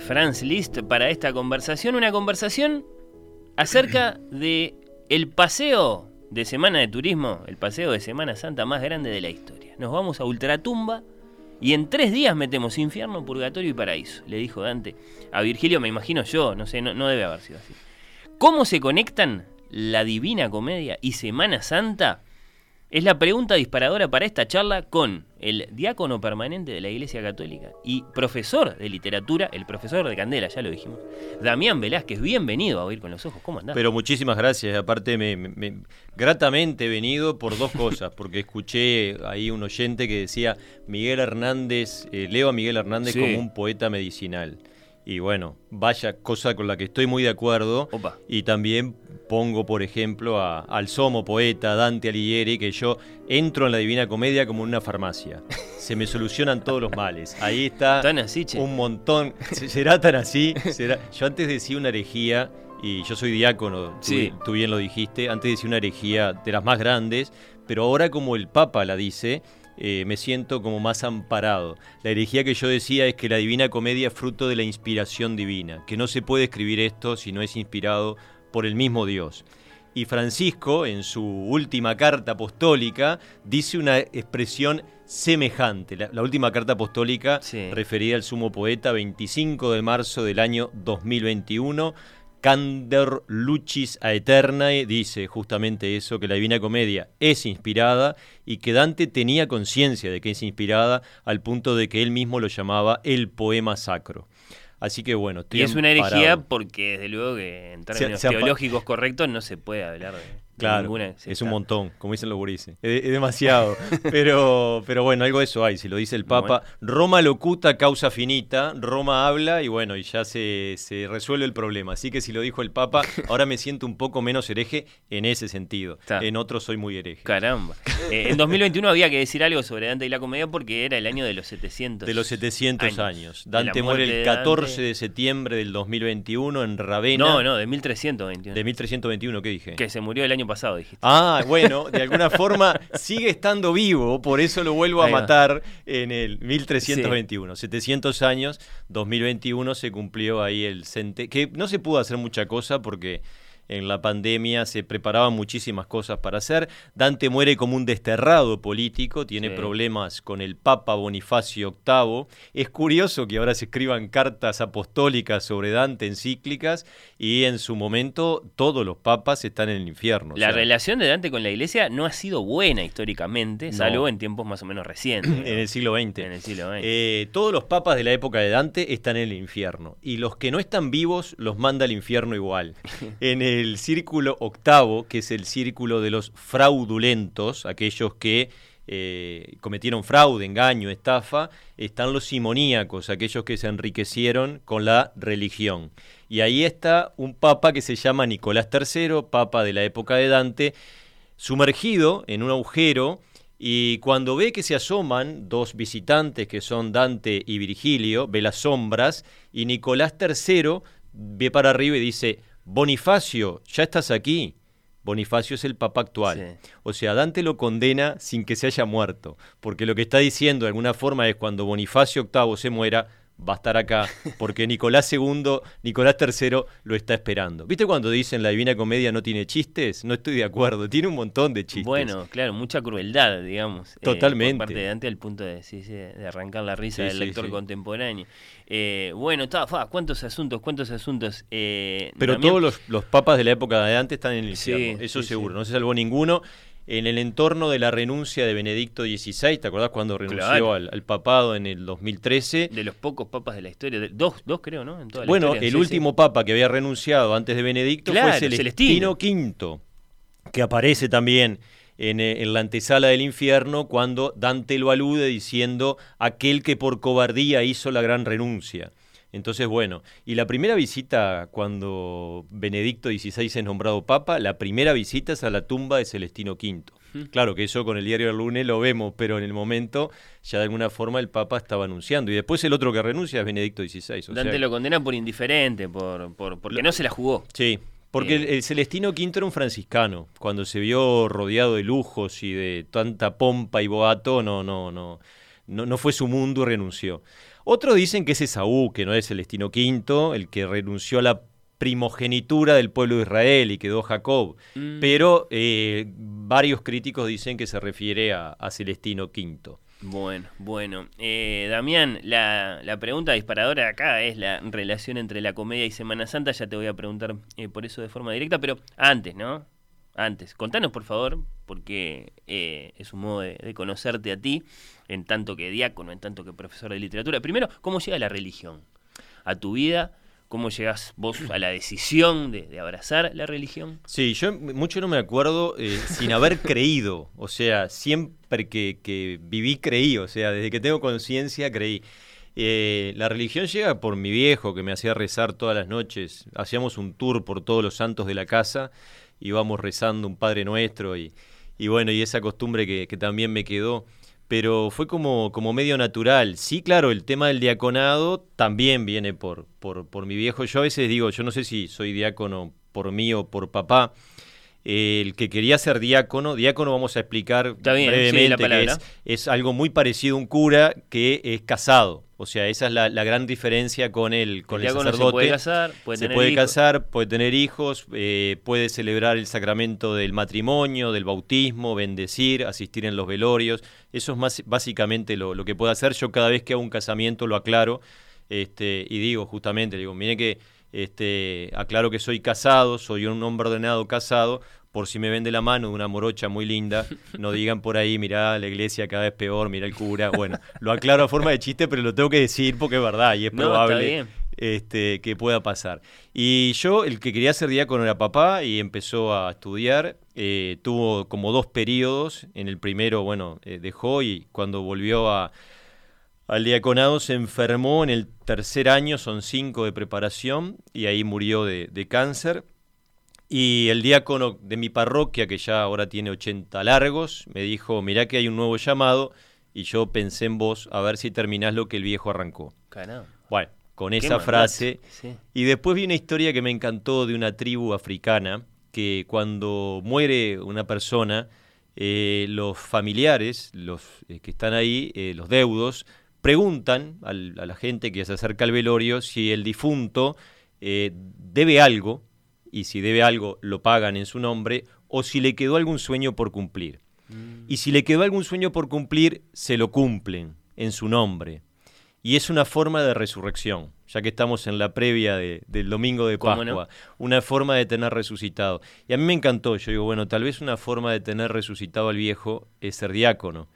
Franz Liszt para esta conversación, una conversación acerca de el paseo de semana de turismo, el paseo de Semana Santa más grande de la historia. Nos vamos a Ultratumba y en tres días metemos infierno, purgatorio y paraíso, le dijo Dante a Virgilio, me imagino yo, no sé, no, no debe haber sido así. ¿Cómo se conectan la Divina Comedia y Semana Santa? Es la pregunta disparadora para esta charla con el diácono permanente de la Iglesia Católica y profesor de literatura, el profesor de Candela, ya lo dijimos, Damián Velázquez. Bienvenido a Oír con los Ojos. ¿Cómo andás? Pero muchísimas gracias. Aparte, me, gratamente he venido por dos cosas, porque escuché ahí un oyente que decía Miguel Hernández, eh, leo a Miguel Hernández como un poeta medicinal. Y bueno, vaya cosa con la que estoy muy de acuerdo. Y también pongo, por ejemplo, al somo poeta Dante Alighieri, que yo entro en la Divina Comedia como en una farmacia. Se me solucionan todos los males. Ahí está un montón. ¿Será tan así? Yo antes decía una herejía, y yo soy diácono, tú bien lo dijiste, antes decía una herejía de las más grandes, pero ahora como el Papa la dice, eh, me siento como más amparado. La herejía que yo decía es que la Divina Comedia es fruto de la inspiración divina, que no se puede escribir esto si no es inspirado por el mismo Dios. Y Francisco, en su última carta apostólica, dice una expresión semejante. La, última carta apostólica referida al sumo poeta, 25 de marzo del año 2021 Candor Lucis Aeternae dice justamente eso, que la Divina Comedia es inspirada y que Dante tenía conciencia de que es inspirada al punto de que él mismo lo llamaba el poema sacro. Así que bueno, Y es una herejía porque desde luego que en términos teológicos correctos no se puede hablar de... Claro, es un montón, como dicen los gurises. Es, demasiado. pero, pero bueno, algo de eso hay, si lo dice el Papa. Roma locuta, causa finita. Roma habla y bueno, y ya se, se, resuelve el problema. Así que si lo dijo el Papa, ahora me siento un poco menos hereje en ese sentido. En otros soy muy hereje. Caramba. Eh, en 2021 había que decir algo sobre Dante y la comedia porque era el año de los 700. De los 700 años. Dante muere el 14 de, septiembre del 2021 en Ravenna. No, no, de 1321. De 1321, ¿qué dije? Que se murió el año pasado, dijiste. Ah, bueno, de alguna forma sigue estando vivo, por eso lo vuelvo a matar en el 1321. 700 años, 2021 se cumplió ahí el cente que no se pudo hacer mucha cosa porque en la pandemia se preparaban muchísimas cosas para hacer. Dante muere como un desterrado político, tiene problemas con el Papa Bonifacio VIII. Es curioso que ahora se escriban cartas apostólicas sobre Dante, encíclicas, y en su momento todos los papas están en el infierno. La relación de Dante con la iglesia no ha sido buena históricamente, salvo en tiempos más o menos recientes. en el siglo XX. En el siglo XX. Eh, todos los papas de la época de Dante están en el infierno, y los que no están vivos los manda al infierno igual. en el el círculo octavo, que es el círculo de los fraudulentos, aquellos que eh, cometieron fraude, engaño, estafa, están los simoníacos, aquellos que se enriquecieron con la religión. Y ahí está un papa que se llama Nicolás III, papa de la época de Dante, sumergido en un agujero y cuando ve que se asoman dos visitantes que son Dante y Virgilio, ve las sombras y Nicolás III ve para arriba y dice, Bonifacio, ya estás aquí. Bonifacio es el papa actual. O sea, Dante lo condena sin que se haya muerto, porque lo que está diciendo de alguna forma es cuando Bonifacio VIII se muera, va a estar acá porque Nicolás II, Nicolás III lo está esperando. ¿Viste cuando dicen la Divina Comedia no tiene chistes? No estoy de acuerdo, tiene un montón de chistes. Bueno, claro, mucha crueldad, digamos. eh, Totalmente. por parte de Dante al punto de, sí, sí, de arrancar la risa Sí, del lector contemporáneo. Eh, bueno, está, fa, cuántos asuntos, cuántos asuntos. eh, Pero todos los, los papas de la época de antes están en el infierno, eso seguro, no se salvó ninguno. En el entorno de la renuncia de Benedicto XVI, ¿te acordás cuando renunció Claro. al, al papado en el 2013? De los pocos papas de la historia, de- dos, dos creo, ¿no? En toda la Bueno, historia, el sí, último papa que había renunciado antes de Benedicto Claro, fue Celestino, Celestino. V, que aparece también en, eh, en la antesala del infierno cuando Dante lo alude diciendo aquel que por cobardía hizo la gran renuncia. Entonces, bueno, y la primera visita cuando Benedicto XVI es nombrado papa, la primera visita es a la tumba de Celestino V. Claro que eso con el diario del lunes lo vemos, pero en el momento ya de alguna forma el Papa estaba anunciando. Y después el otro que renuncia es Benedicto XVI. o Dante lo condena por indiferente, por, por porque no se la jugó. Sí, porque el, Eh. el Celestino V era un franciscano. Cuando se vio rodeado de lujos y de tanta pompa y boato, no, no, no, no, no fue su mundo y renunció. Otros dicen que es Esaú, que no es Celestino V, el que renunció a la primogenitura del pueblo de Israel y quedó Jacob. Mm. Pero eh, varios críticos dicen que se refiere a, a Celestino V. Bueno, bueno. Eh, Damián, la, la pregunta disparadora acá es la relación entre la comedia y Semana Santa. Ya te voy a preguntar eh, por eso de forma directa, pero antes, ¿no? Antes, contanos por favor, porque eh, es un modo de, de conocerte a ti, en tanto que diácono, en tanto que profesor de literatura. Primero, ¿cómo llega la religión a tu vida? ¿Cómo llegas vos a la decisión de, de abrazar la religión? Sí, yo mucho no me acuerdo eh, sin haber creído. O sea, siempre que, que viví creí. O sea, desde que tengo conciencia creí. Eh, la religión llega por mi viejo que me hacía rezar todas las noches. Hacíamos un tour por todos los santos de la casa. Íbamos rezando un Padre Nuestro y, y bueno, y esa costumbre que, que también me quedó. Pero fue como, como medio natural. Sí, claro, el tema del diaconado también viene por, por, por mi viejo. Yo a veces digo, yo no sé si soy diácono por mí o por papá. Eh, el que quería ser diácono, diácono vamos a explicar sí, brevemente la que palabra. es, es algo muy parecido a un cura que es casado. O sea, esa es la, la gran diferencia con el, con el el, diácono se sacerdote. puede casar, puede se tener puede hijos. casar, puede tener hijos, eh, puede celebrar el sacramento del matrimonio, del bautismo, bendecir, asistir en los velorios. Eso es más básicamente lo, lo que puede hacer. Yo cada vez que hago un casamiento lo aclaro este, y digo justamente, digo, mire que este, aclaro que soy casado, soy un hombre ordenado casado, por si me ven de la mano de una morocha muy linda, no digan por ahí, mirá, la iglesia cada vez peor, mirá el cura. Bueno, lo aclaro a forma de chiste, pero lo tengo que decir porque es verdad y es No, probable este, que pueda pasar. Y yo, el que quería ser diácono era papá y empezó a estudiar. eh, tuvo como dos periodos. En el primero, bueno, eh, dejó y cuando volvió a, al diaconado se enfermó. En el tercer año son cinco de preparación y ahí murió de, de cáncer. Y el diácono de mi parroquia, que ya ahora tiene 80 largos, me dijo, mirá que hay un nuevo llamado y yo pensé en vos a ver si terminás lo que el viejo arrancó. Caramba. Bueno, con esa mandato, frase. sí. Y después vi una historia que me encantó de una tribu africana que cuando muere una persona, eh, los familiares, los eh, que están ahí, eh, los deudos, preguntan al- a la gente que se acerca al velorio si el difunto debe algo, y si debe algo lo pagan en su nombre, o si le quedó algún sueño por cumplir. Y si le quedó algún sueño por cumplir, se lo cumplen en su nombre. Y es una forma de resurrección, ya que estamos en la previa de- del domingo de ¿Cómo Pascua, no? una forma de tener resucitado. Y a mí me encantó, yo digo, bueno, tal vez una forma de tener resucitado al viejo es ser diácono,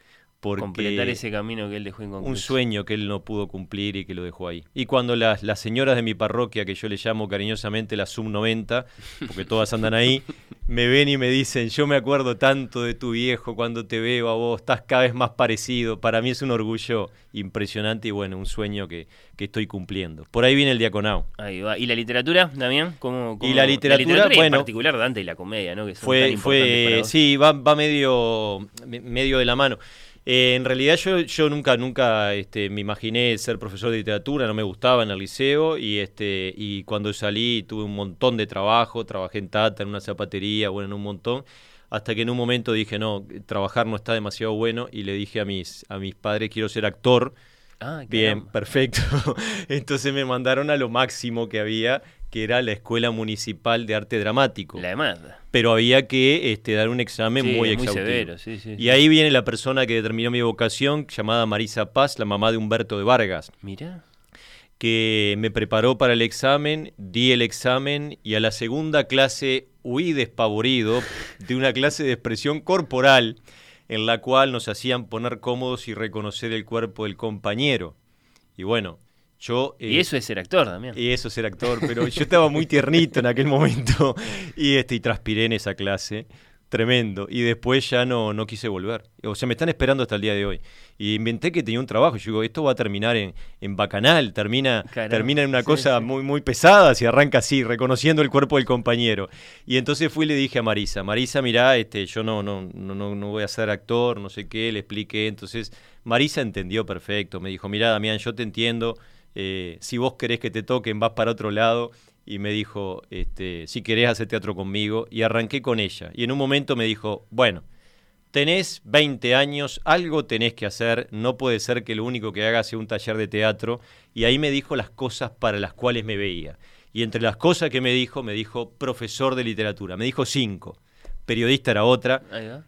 porque Completar ese camino que él dejó inconcluso. un sueño que él no pudo cumplir y que lo dejó ahí. Y cuando las, las señoras de mi parroquia, que yo le llamo cariñosamente la sub 90, porque todas andan ahí, me ven y me dicen, yo me acuerdo tanto de tu viejo cuando te veo a vos, estás cada vez más parecido. Para mí es un orgullo impresionante y bueno, un sueño que, que estoy cumpliendo. Por ahí viene el diaconado. Ahí va. ¿Y la literatura, Damián? ¿Cómo, cómo- Y la literatura, bueno, en particular Dante y la comedia, ¿no? Que son tan Fue, para fue vos. sí, va, va medio, me- medio de la mano. Eh, en realidad yo, yo nunca, nunca este, me imaginé ser profesor de literatura, no me gustaba en el liceo y, este, y cuando salí tuve un montón de trabajo, trabajé en Tata, en una zapatería, bueno, en un montón, hasta que en un momento dije, no, trabajar no está demasiado bueno y le dije a mis, a mis padres, quiero ser actor Ah, Bien, caramba. perfecto. Entonces me mandaron a lo máximo que había, que era la Escuela Municipal de Arte Dramático. La EMAD. Pero había que este, dar un examen Sí, muy muy exhaustivo. severo, sí, sí, y ahí viene la persona que determinó mi vocación, llamada Marisa Paz, la mamá de Humberto de Vargas, Mira. que me preparó para el examen, di el examen y a la segunda clase huí despavorido de una clase de expresión corporal en la cual nos hacían poner cómodos y reconocer el cuerpo del compañero. Y bueno, yo... Y eh, eso es ser actor también. y eso es ser actor, pero yo estaba muy tiernito en aquel momento y, este, y transpiré en esa clase, tremendo. Y después ya no, no quise volver. O sea, me están esperando hasta el día de hoy. Y inventé que tenía un trabajo. Yo digo, esto va a terminar en, en bacanal, termina, Caramba, termina en una sí, cosa sí. muy, muy pesada si arranca así, reconociendo el cuerpo del compañero. Y entonces fui y le dije a Marisa, Marisa, mirá, este, yo no, no, no, no, no voy a ser actor, no sé qué, le expliqué. Entonces Marisa entendió perfecto. Me dijo, mirá, Damián, yo te entiendo. Eh, si vos querés que te toquen, vas para otro lado. Y me dijo, este, si querés hacer teatro conmigo. Y arranqué con ella. Y en un momento me dijo, bueno, tenés 20 años, algo tenés que hacer, no puede ser que lo único que haga sea un taller de teatro. Y ahí me dijo las cosas para las cuales me veía. Y entre las cosas que me dijo, me dijo profesor de literatura. Me dijo cinco. Periodista era otra.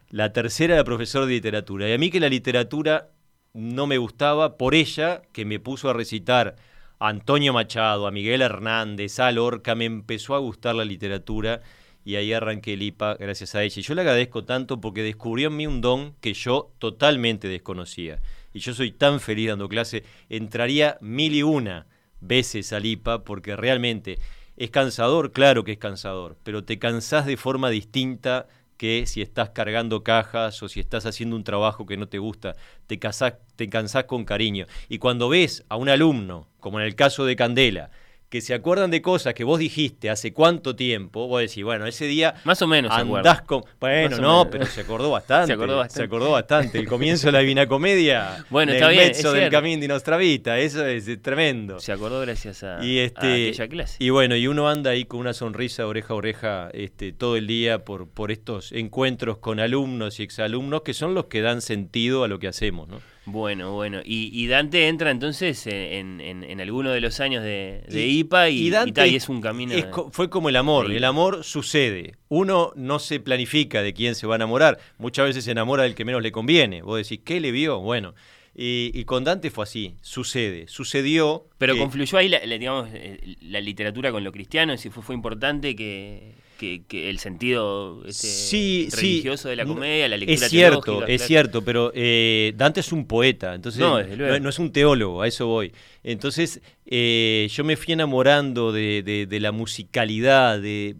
La tercera era profesor de literatura. Y a mí que la literatura no me gustaba, por ella que me puso a recitar a Antonio Machado, a Miguel Hernández, a Lorca, me empezó a gustar la literatura y ahí arranqué el IPA gracias a ella. Y yo le agradezco tanto porque descubrió en mí un don que yo totalmente desconocía. Y yo soy tan feliz dando clase, entraría mil y una veces al IPA porque realmente es cansador, claro que es cansador, pero te cansás de forma distinta que si estás cargando cajas o si estás haciendo un trabajo que no te gusta, te, casás- te cansás con cariño. Y cuando ves a un alumno, como en el caso de Candela, que se acuerdan de cosas que vos dijiste hace cuánto tiempo, vos decís, bueno, ese día Más o menos andás con... Bueno, no, menos. pero se acordó bastante. Se acordó bastante. Se acordó bastante. El comienzo de la Divina Comedia. Bueno, del está bien, mezzo es del. Camino de Nostra Vita, eso es tremendo. Se acordó gracias a, Y a este aquella clase. y bueno, y uno anda ahí con una sonrisa oreja a oreja este, todo el día por, por estos encuentros con alumnos y exalumnos que son los que dan sentido a lo que hacemos, ¿no? Bueno, bueno. Y, y Dante entra entonces en, en, en alguno de los años de, de Y- IPA y, Dante y es un camino. es de- fue como el amor, el amor sucede. Uno no se planifica de quién se va a enamorar, muchas veces se enamora del que menos le conviene. Vos decís, ¿qué le vio? Bueno, y, y con Dante fue así, sucede, sucedió. Pero que- confluyó ahí, la, la- digamos, eh, la literatura con lo cristiano, si fue, fue importante que, que, que el sentido este, Sí, sí. religioso de la comedia, la lectura Es cierto, es claro. cierto, pero eh, Dante es un poeta, entonces No, no, no es un teólogo, a eso voy. Entonces eh, yo me fui enamorando de, de- de la musicalidad, de...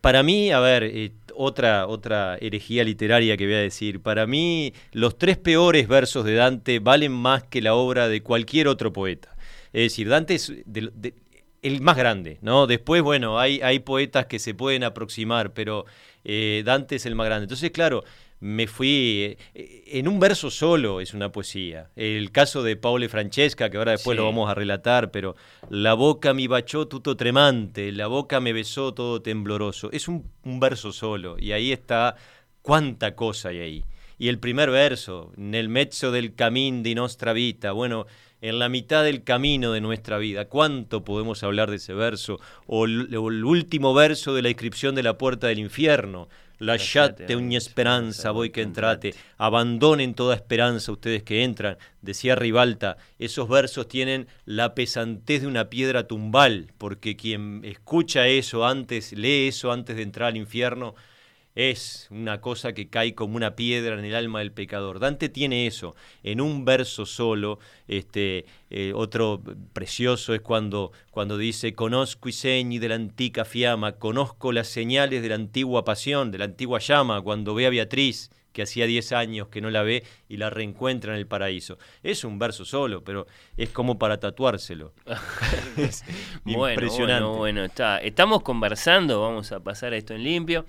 Para mí, a ver, eh, otra, otra herejía literaria que voy a decir, para mí los tres peores versos de Dante valen más que la obra de cualquier otro poeta. Es decir, Dante es de- de- el más grande, ¿no? Después, bueno, hay, hay poetas que se pueden aproximar, pero eh, Dante es el más grande. Entonces, claro, me fui eh, en un verso solo es una poesía. El caso de Paolo y Francesca, que ahora después Sí. lo vamos a relatar, pero la boca mi bachó tutto tremante, la boca me besó todo tembloroso. Es un, un verso solo y ahí está cuánta cosa hay ahí. Y el primer verso, nel mezzo del camino di nostra vita, bueno, en la mitad del camino de nuestra vida, ¿cuánto podemos hablar de ese verso? O el, o el último verso de la inscripción de la puerta del infierno, lasciate ogni esperanza, voi que entrate, abandonen toda esperanza ustedes que entran, decía Ribalta, esos versos tienen la pesantez de una piedra tumbal, porque quien escucha eso antes, lee eso antes de entrar al infierno, es una cosa que cae como una piedra en el alma del pecador. Dante tiene eso en un verso solo. Este, eh, otro precioso es cuando, cuando dice, conozco i segni de la antica fiamma, conozco las señales de la antigua pasión, de la antigua llama, cuando ve a Beatriz, que hacía 10 años que no la ve y la reencuentra en el paraíso. Es un verso solo, pero es como para tatuárselo. Es Bueno, impresionante. bueno, bueno, está. Estamos conversando, vamos a pasar a esto en limpio,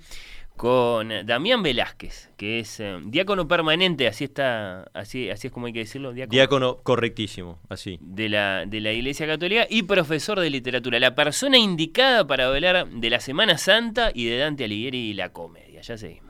con Damián Velázquez, que es eh, diácono permanente, así está, así, así es como hay que decirlo, diácono, Diácono correctísimo, así. de la, de la Iglesia Católica y profesor de literatura. La persona indicada para hablar de la Semana Santa y de Dante Alighieri y la comedia. Ya seguimos.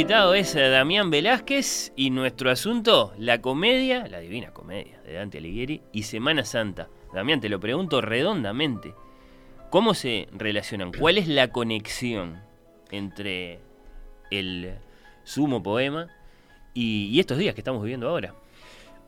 Invitado es Damián Velázquez y nuestro asunto, la comedia, la divina comedia de Dante Alighieri y Semana Santa. Damián, te lo pregunto redondamente. ¿Cómo se relacionan? ¿Cuál es la conexión entre el sumo poema y, estos días que estamos viviendo ahora.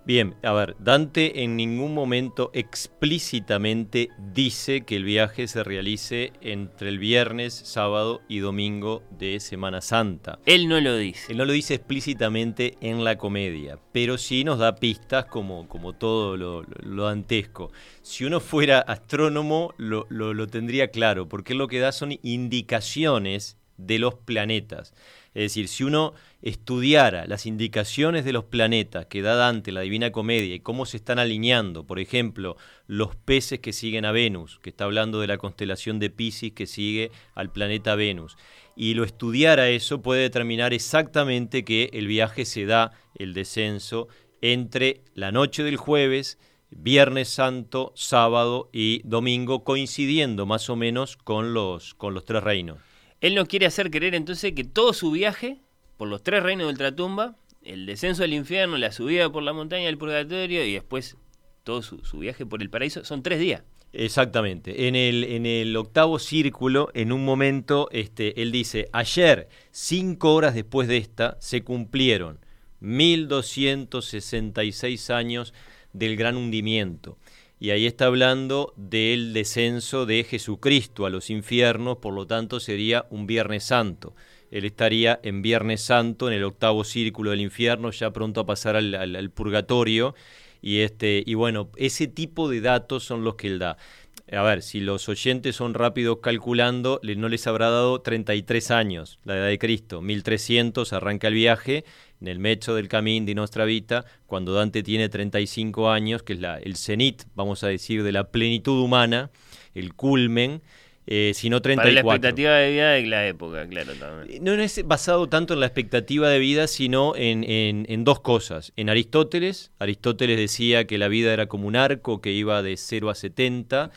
Bien, a ver, Dante en ningún momento explícitamente dice que el viaje se realice entre el viernes, sábado y domingo de Semana Santa. Él no lo dice. Él no lo dice explícitamente en la comedia, pero sí nos da pistas como, como todo lo, lo, dantesco. Si uno fuera astrónomo lo, lo tendría claro, porque lo que da son indicaciones de los planetas. Es decir, si uno estudiara las indicaciones de los planetas que da Dante la Divina Comedia y cómo se están alineando, por ejemplo, los peces que siguen a Venus, que está hablando de la constelación de Pisces que sigue al planeta Venus, y lo estudiara eso, puede determinar exactamente que el viaje se da, el descenso, entre la noche del jueves, Viernes Santo, sábado y domingo, coincidiendo más o menos con los, con los tres reinos. Él nos quiere hacer creer entonces que todo su viaje por los tres reinos de ultratumba, el descenso al infierno, la subida por la montaña del purgatorio y después todo su, viaje por el paraíso, son tres días. Exactamente. En el, en el octavo círculo, en un momento, este, él dice, ayer, cinco horas después de esta, se cumplieron 1266 años del gran hundimiento y ahí está hablando del descenso de Jesucristo a los infiernos, por lo tanto sería un Viernes Santo. Él estaría en Viernes Santo, en el octavo círculo del infierno, ya pronto a pasar al, purgatorio. Y, este, y bueno, ese tipo de datos son los que él da. A ver, si los oyentes son rápidos calculando, no les habrá dado 33 años, la edad de Cristo. 1300 arranca el viaje en el mecho del camino de nuestra vida, cuando Dante tiene 35 años, que es la, el cenit, vamos a decir, de la plenitud humana, el culmen, eh, sino 34. Para la expectativa de vida de la época, claro. También. Eh, no, es basado tanto en la expectativa de vida, sino en, en, dos cosas. En Aristóteles, Aristóteles decía que la vida era como un arco que iba de 0 a 70,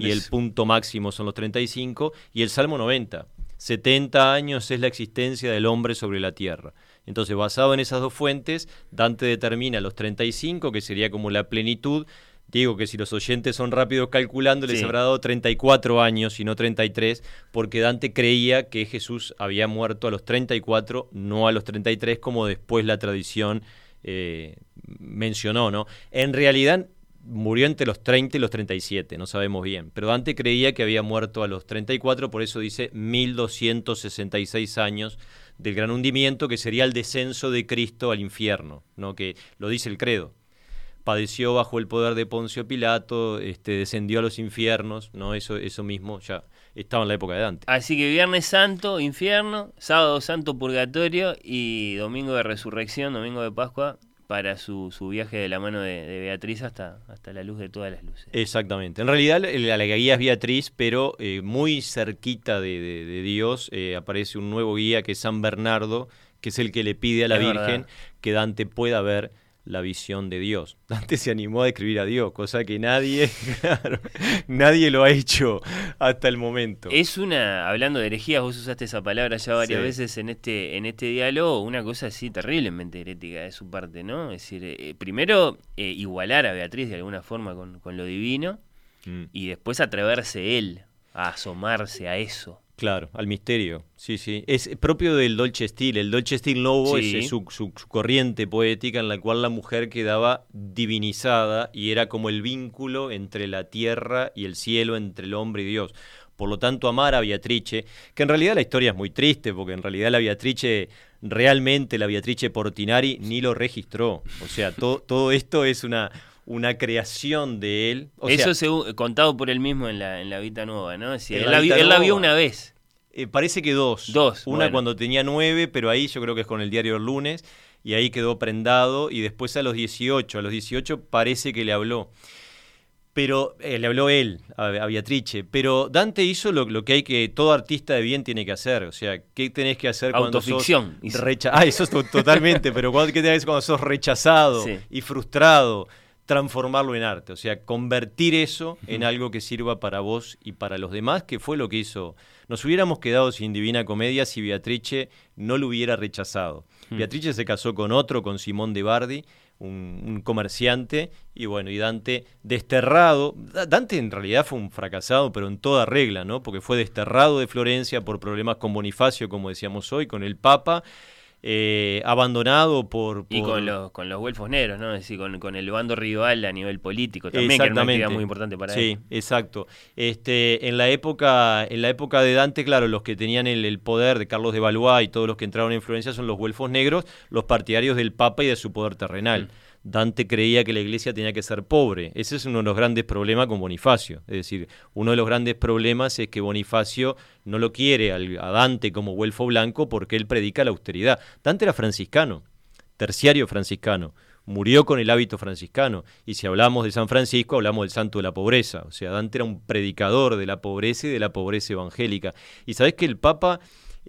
y el punto máximo son los 35, y el Salmo 90. 70 años es la existencia del hombre sobre la tierra. Entonces, basado en esas dos fuentes, Dante determina los 35, que sería como la plenitud. Digo que si los oyentes son rápidos calculando, les habrá dado 34 años y no 33, porque Dante creía que Jesús había muerto a los 34, no a los 33, como después la tradición eh, mencionó, ¿no? En realidad murió entre los 30 y los 37, no sabemos bien. Pero Dante creía que había muerto a los 34, por eso dice 1266 años del gran hundimiento, que sería el descenso de Cristo al infierno, ¿no? que lo dice el credo. Padeció bajo el poder de Poncio Pilato, este, descendió a los infiernos, ¿no? eso, eso mismo ya estaba en la época de Dante. Así que Viernes Santo, infierno, Sábado Santo, purgatorio y Domingo de Resurrección, Domingo de Pascua, para su, su, viaje de la mano de, Beatriz hasta, hasta la luz de todas las luces. Exactamente. En realidad la, la guía es Beatriz, pero eh, muy cerquita de, Dios eh, aparece un nuevo guía que es San Bernardo, que es el que le pide a la Virgen que Dante pueda ver la visión de Dios. Dante se animó a describir a Dios, cosa que nadie, nadie lo ha hecho hasta el momento. Es una, hablando de herejías, vos usaste esa palabra ya varias veces en este, en este diálogo, una cosa así terriblemente herética de su parte, ¿no? Es decir, eh, primero eh, igualar a Beatriz de alguna forma con, lo divino mm. y después atreverse él a asomarse a eso. Claro, al misterio, sí, sí. Es propio del Dolce Stile. El Dolce Stile Novo es su, su, corriente poética en la cual la mujer quedaba divinizada y era como el vínculo entre la tierra y el cielo, entre el hombre y Dios. Por lo tanto, amar a Beatrice, que en realidad la historia es muy triste, porque en realidad la Beatrice, realmente la Beatrice Portinari ni lo registró. O sea, todo esto es una una creación de él. Eso sea, contado por él mismo en la, en la Vita Nueva, ¿no? él, la, vio una vez. Eh, parece que dos. Dos, Una bueno. cuando tenía nueve, pero ahí yo creo que es con el diario El Lunes, y ahí quedó prendado, y después a los 18, a los 18 parece que le habló. Pero eh, le habló él a, a Beatrice, pero Dante hizo lo, lo que hay que todo artista de bien tiene que hacer, o sea, ¿qué tenés que hacer cuando Autoficción, sos Ah, eso es to- totalmente, pero ¿qué tenés que hacer cuando sos rechazado Sí. y frustrado? Transformarlo en arte, o sea, convertir eso en algo que sirva para vos y para los demás, que fue lo que hizo. Nos hubiéramos quedado sin Divina Comedia si Beatrice no lo hubiera rechazado. Beatrice se casó con otro, con Simón de Bardi, un, un comerciante, y bueno, y Dante desterrado. Da- Dante en realidad fue un fracasado, pero en toda regla, ¿no? Porque fue desterrado de Florencia por problemas con Bonifacio, como decíamos hoy, con el Papa, eh, abandonado por, Y con los, con los güelfos negros, ¿no? Es decir, con, con el bando rival a nivel político también, que era una actividad muy importante para sí, él. exacto. Este, en la época, en la época de Dante, claro, los que tenían el, el poder de Carlos de Valois y todos los que entraron en Florencia son los güelfos negros, los partidarios del Papa y de su poder terrenal. Dante creía que la iglesia tenía que ser pobre. Ese es uno de los grandes problemas con Bonifacio. Es decir, uno de los grandes problemas es que Bonifacio no lo quiere al- a Dante como güelfo blanco porque él predica la austeridad. Dante era franciscano terciario franciscano. Murió con el hábito franciscano. Y si hablamos de San Francisco, hablamos del santo de la pobreza. O sea, Dante era un predicador de la pobreza y de la pobreza evangélica. Y sabes que el Papa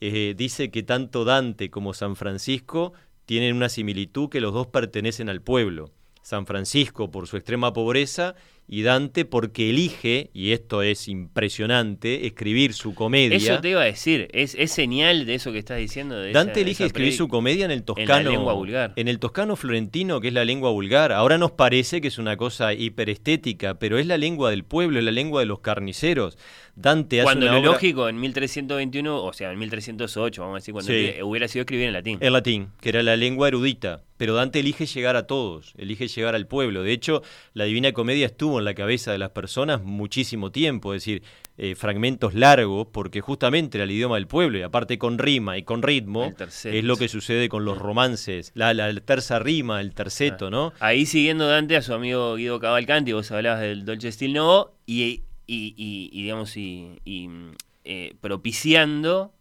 eh, dice que tanto Dante como San Francisco tienen una similitud que los dos pertenecen al pueblo. San Francisco por su extrema pobreza y Dante porque elige, y esto es impresionante, escribir su comedia. Eso te iba a decir, es, es señal de eso que estás diciendo. De Dante esa- elige esa escribir su comedia en el toscano. lengua vulgar. En el toscano florentino, que es la lengua vulgar. Ahora nos parece que es una cosa hiperestética, pero es la lengua del pueblo, es la lengua de los carniceros. Dante hace Cuando una lo obra- lógico en 1321, o sea, en 1308, vamos a decir, cuando Sí. hubiera sido escribir en latín. En latín, que era la lengua erudita. Pero Dante elige llegar a todos, elige llegar al pueblo. De hecho, la Divina Comedia estuvo en la cabeza de las personas muchísimo tiempo, es decir, eh, fragmentos largos, porque justamente era el idioma del pueblo, y aparte con rima y con ritmo, es lo que sucede con los romances. La, la terza rima, el terceto, ¿no? Ahí siguiendo Dante a su amigo Guido Cavalcanti, vos hablabas del Dolce Stil Novo, y, y, y- y, digamos, y, y, eh, propiciando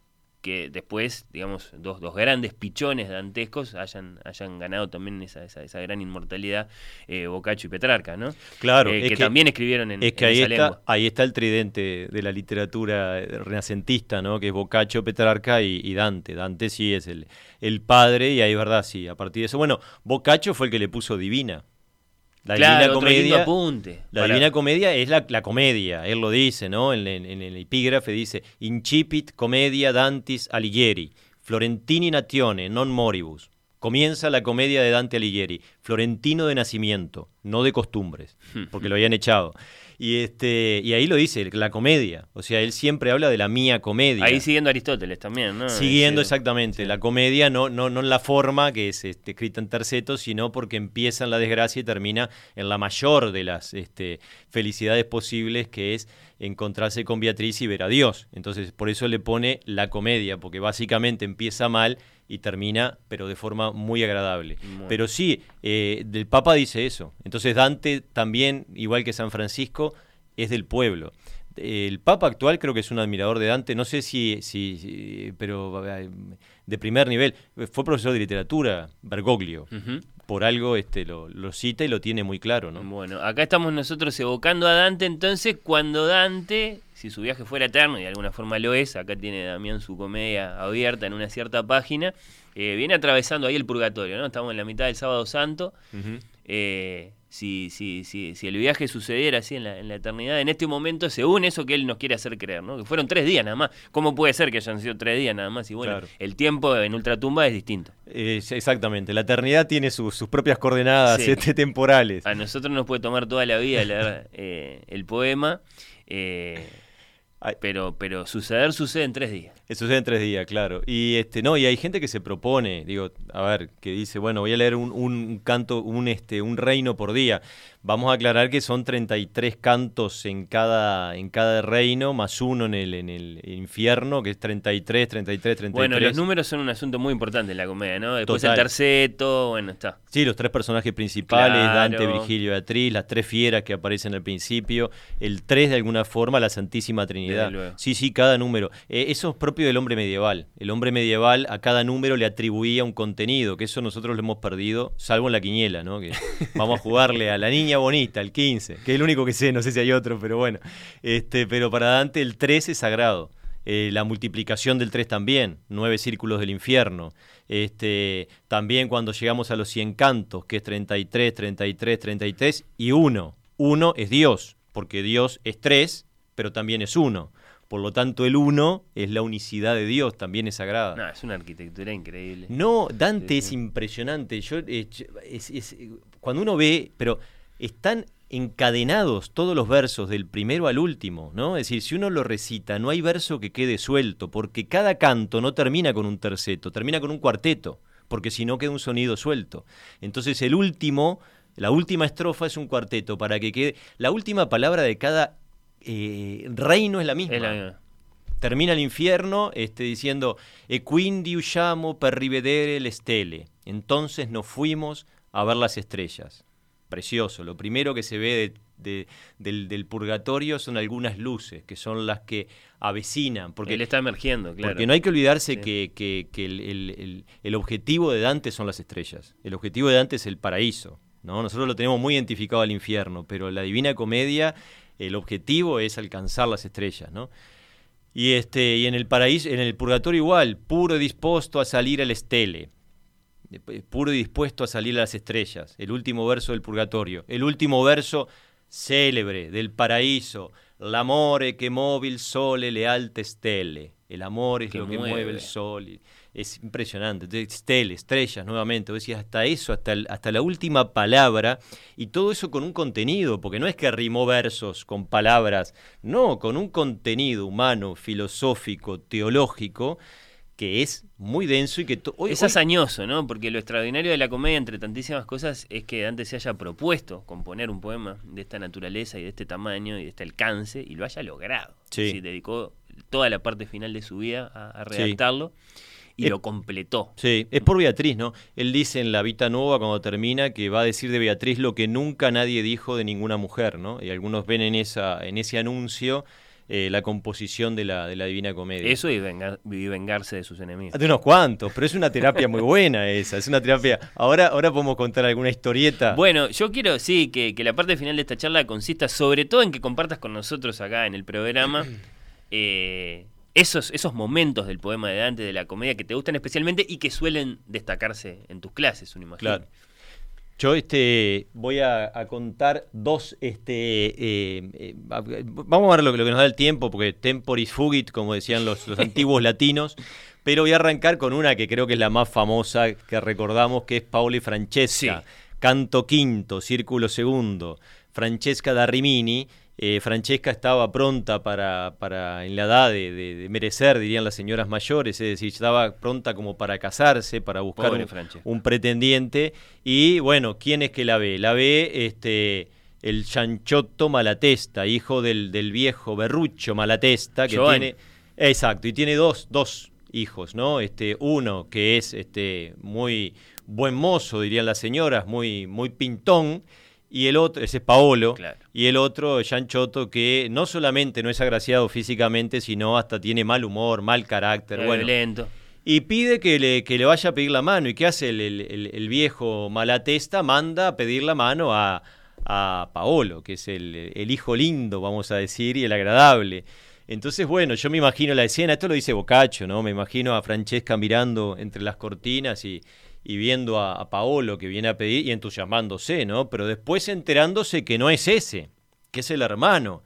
que después, digamos, dos, dos grandes pichones dantescos hayan, hayan ganado también esa, esa, esa gran inmortalidad, eh, Boccaccio y Petrarca, ¿no? Claro, Eh, es que, que- también escribieron en, Es que en ahí esa está, lengua. ahí está el tridente de la literatura renacentista, ¿no? Que es Boccaccio, Petrarca y, y Dante. Dante sí es el, el padre y ahí es verdad, sí. A partir de eso, bueno, Boccaccio fue el que le puso Divina. La claro, Divina Comedia. apunte. La Para- Divina Comedia es la, la comedia, él lo dice, ¿no? En, en- en el epígrafe dice, incipit comedia Dantis Alighieri, Florentini natione, non moribus. Comienza la comedia de Dante Alighieri, florentino de nacimiento, no de costumbres, porque lo habían echado. Y, este, y ahí lo dice, la comedia. O sea, él siempre habla de la mía comedia. Ahí siguiendo a Aristóteles también, ¿no? Siguiendo exactamente la comedia, no, no, no en la forma que es este, escrita en terceto, sino porque empieza en la desgracia y termina en la mayor de las este, felicidades posibles, que es encontrarse con Beatriz y ver a Dios. Entonces, por eso le pone la comedia, porque básicamente empieza mal y termina, pero de forma muy agradable. Pero sí, eh, del Papa dice eso. Entonces Dante también, igual que San Francisco, es del pueblo. El Papa actual creo que es un admirador de Dante, no sé si, si, si- pero eh, de primer nivel. Fue profesor de literatura, Bergoglio. Por algo este, lo, lo cita y lo tiene muy claro, ¿no? Bueno, acá estamos nosotros evocando a Dante, entonces cuando Dante, si su viaje fuera eterno, y de alguna forma lo es, acá tiene Damián su comedia abierta en una cierta página, eh, viene atravesando ahí el purgatorio, ¿no? Estamos en la mitad del sábado santo. Eh, si, si, si, si el viaje sucediera así en la, en la eternidad, en este momento, según eso que él nos quiere hacer creer, ¿no? Que fueron tres días nada más. ¿Cómo puede ser que hayan sido tres días nada más? Y bueno, Claro. el tiempo en Ultratumba es distinto. Eh, exactamente, la eternidad tiene sus- sus propias coordenadas Sí. este, temporales. A nosotros nos puede tomar toda la vida leer eh, el poema, eh. Pero, pero suceder sucede en tres días. Eso sucede en tres días, claro. Y este, no, y hay gente que se propone, digo, a ver, que dice, bueno, voy a leer un, un canto, un este, un reino por día. Vamos a aclarar que son 33 cantos en cada, en cada reino, más uno en el, en el infierno, que es 33, 33, 33. Bueno, los números son un asunto muy importante en la comedia, ¿no? Después Total. el terceto, bueno, está. Sí, los tres personajes principales, Claro. Dante, Virgilio y Beatriz, las tres fieras que aparecen al principio, el tres de alguna forma, la Santísima Trinidad. da. Sí, sí, cada número. Eh, eso es propio del hombre medieval. El hombre medieval a cada número le atribuía un contenido, que eso nosotros lo hemos perdido, salvo en la quiniela, ¿no? Que vamos a jugarle a la niña bonita, el 15, que es el único que sé, no sé si hay otro, pero bueno. Este, pero para Dante el 13 es sagrado. Eh, la multiplicación del 3 también, nueve círculos del infierno. Este, también cuando llegamos a los 100 cantos, que es 33, 33, 33 y 1. 1 es Dios, porque Dios es 3, pero también es 1. Por lo tanto, el 1 es la unicidad de Dios, también es sagrada. No, es una arquitectura increíble. No, Dante es impresionante. Yo, eh, cuando uno ve, pero están encadenados todos los versos del primero al último, ¿no? Es decir, si uno lo recita, no hay verso que quede suelto, porque cada canto no termina con un terceto, termina con un cuarteto, porque si no queda un sonido suelto. Entonces el último, la última estrofa es un cuarteto, para que quede... La última palabra de cada eh, reino es la misma. Termina el infierno este, diciendo, E quindi usciamo per rivedere le stelle. Entonces nos fuimos a ver las estrellas precioso. Lo primero que se ve del, purgatorio son algunas luces, que son las que avecinan. Porque, Él está emergiendo, claro. Porque no hay que olvidarse que, el, objetivo de Dante son las estrellas. El objetivo de Dante es el paraíso. ¿no? Nosotros lo tenemos muy identificado al infierno, pero la Divina Comedia, el objetivo es alcanzar las estrellas. ¿no? Y, este, y en el paraíso, en el purgatorio igual, puro dispuesto a salir al estele puro y dispuesto a salir a las estrellas, el último verso del purgatorio, el último verso célebre del paraíso, l'amore que móvil sole le alte stelle, el amor es lo que mueve, el sol, es impresionante, stelle, estrellas nuevamente, vos decís hasta eso, hasta, hasta la última palabra, y todo eso con un contenido, porque no es que rimó versos con palabras, no, con un contenido humano, filosófico, teológico, que es muy denso y que... Hoy, es hazañoso, ¿no? Porque lo extraordinario de la comedia, entre tantísimas cosas, es que Dante se haya propuesto componer un poema de esta naturaleza y de este tamaño y de este alcance y lo haya logrado. Sí. dedicó toda la parte final de su vida a, redactarlo. Y lo completó. Sí, es por Beatriz, ¿no? Él dice en La Vita Nueva, cuando termina, que va a decir de Beatriz lo que nunca nadie dijo de ninguna mujer, ¿no? Y algunos ven en, esa, en ese anuncio eh, la composición de la, de la Divina Comedia. Eso y, vengarse de sus enemigos. De unos cuantos, pero es una terapia muy buena esa, es una terapia... Ahora, ahora podemos contar alguna historieta. Bueno, yo quiero, sí, que, la parte final de esta charla consista sobre todo en que compartas con nosotros acá en el programa eh, esos, esos momentos del poema de Dante, de la comedia que te gustan especialmente y que suelen destacarse en tus clases, uno imagina. Claro. Yo este, voy a, contar dos, este, eh, eh, vamos a ver lo, que nos da el tiempo, porque temporis fugit, como decían los, antiguos latinos, pero voy a arrancar con una que creo que es la más famosa que recordamos, que es Paolo y Francesca, canto quinto, círculo segundo, Francesca da Rimini, eh, Francesca estaba pronta para, para en la edad de, merecer, dirían las señoras mayores, es decir, estaba pronta como para casarse, para buscar un, pretendiente. Y bueno, ¿quién es que la ve? La ve este, el Chanchotto Malatesta, hijo del, del viejo Berrucho Malatesta, que tiene. Exacto, y tiene dos, dos hijos, ¿no? Este, uno que es este, muy buen mozo, dirían las señoras, muy, muy pintón y el otro, ese es Paolo, y el otro, Jean Choto, que no solamente no es agraciado físicamente, sino hasta tiene mal humor, mal carácter. bueno, lento. Y pide que le, que le vaya a pedir la mano. ¿Y qué hace el, el, viejo Malatesta? Manda a pedir la mano a, a Paolo, que es el, hijo lindo, vamos a decir, y el agradable. Entonces, bueno, yo me imagino la escena, esto lo dice Boccaccio, ¿no? Me imagino a Francesca mirando entre las cortinas y, y viendo a, Paolo que viene a pedir y entusiasmándose, ¿no? Pero después enterándose que no es ese, que es el hermano.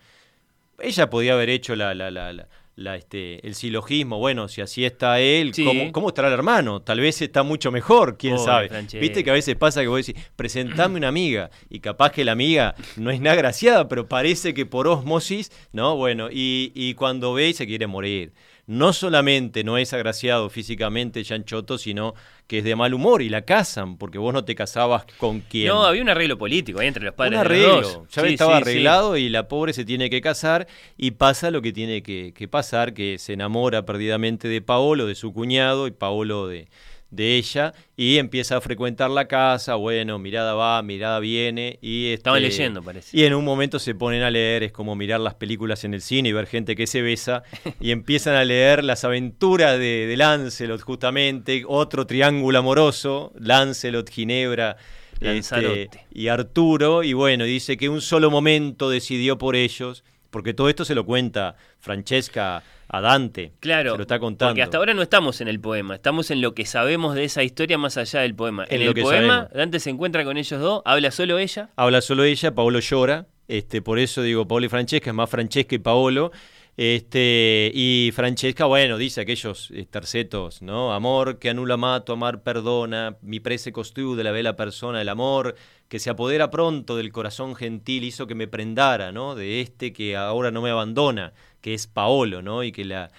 Ella podía haber hecho la, la, la, la este, el silogismo, bueno, si así está él, ¿cómo, estará el hermano? Tal vez está mucho mejor, quién sabe. Viste que a veces pasa que vos decís, presentame una amiga, y capaz que la amiga no es nada graciada, pero parece que por osmosis, ¿no? Bueno, y, y cuando ve se quiere morir no solamente no es agraciado físicamente Chanchoto, sino que es de mal humor y la casan, porque vos no te casabas con quién. No, había un arreglo político ahí entre los padres. Un arreglo, ya estaba arreglado y la pobre se tiene que casar y pasa lo que tiene que, pasar, que se enamora perdidamente de Paolo, de su cuñado, y Paolo de, de ella y empieza a frecuentar la casa, bueno, mirada va, mirada viene y... Estaban este, leyendo, parece. Y en un momento se ponen a leer, es como mirar las películas en el cine y ver gente que se besa y empiezan a leer las aventuras de, de Lancelot justamente, otro triángulo amoroso, Lancelot, Ginebra este, y Arturo, y bueno, dice que un solo momento decidió por ellos, porque todo esto se lo cuenta Francesca a Dante. Claro, se lo está contando. porque hasta ahora no estamos en el poema, estamos en lo que sabemos de esa historia más allá del poema. En, En el poema, sabemos. Dante se encuentra con ellos dos, habla solo ella. Habla solo ella, Paolo llora, este, por eso digo Paolo y Francesca, es más Francesca y Paolo. Este, y Francesca, bueno, dice aquellos tercetos, ¿no? Amor que anula mato, amar perdona, mi prece costú de la vela persona, el amor que se apodera pronto del corazón gentil hizo que me prendara, ¿no? De este que ahora no me abandona, que es Paolo, ¿no? Y que la,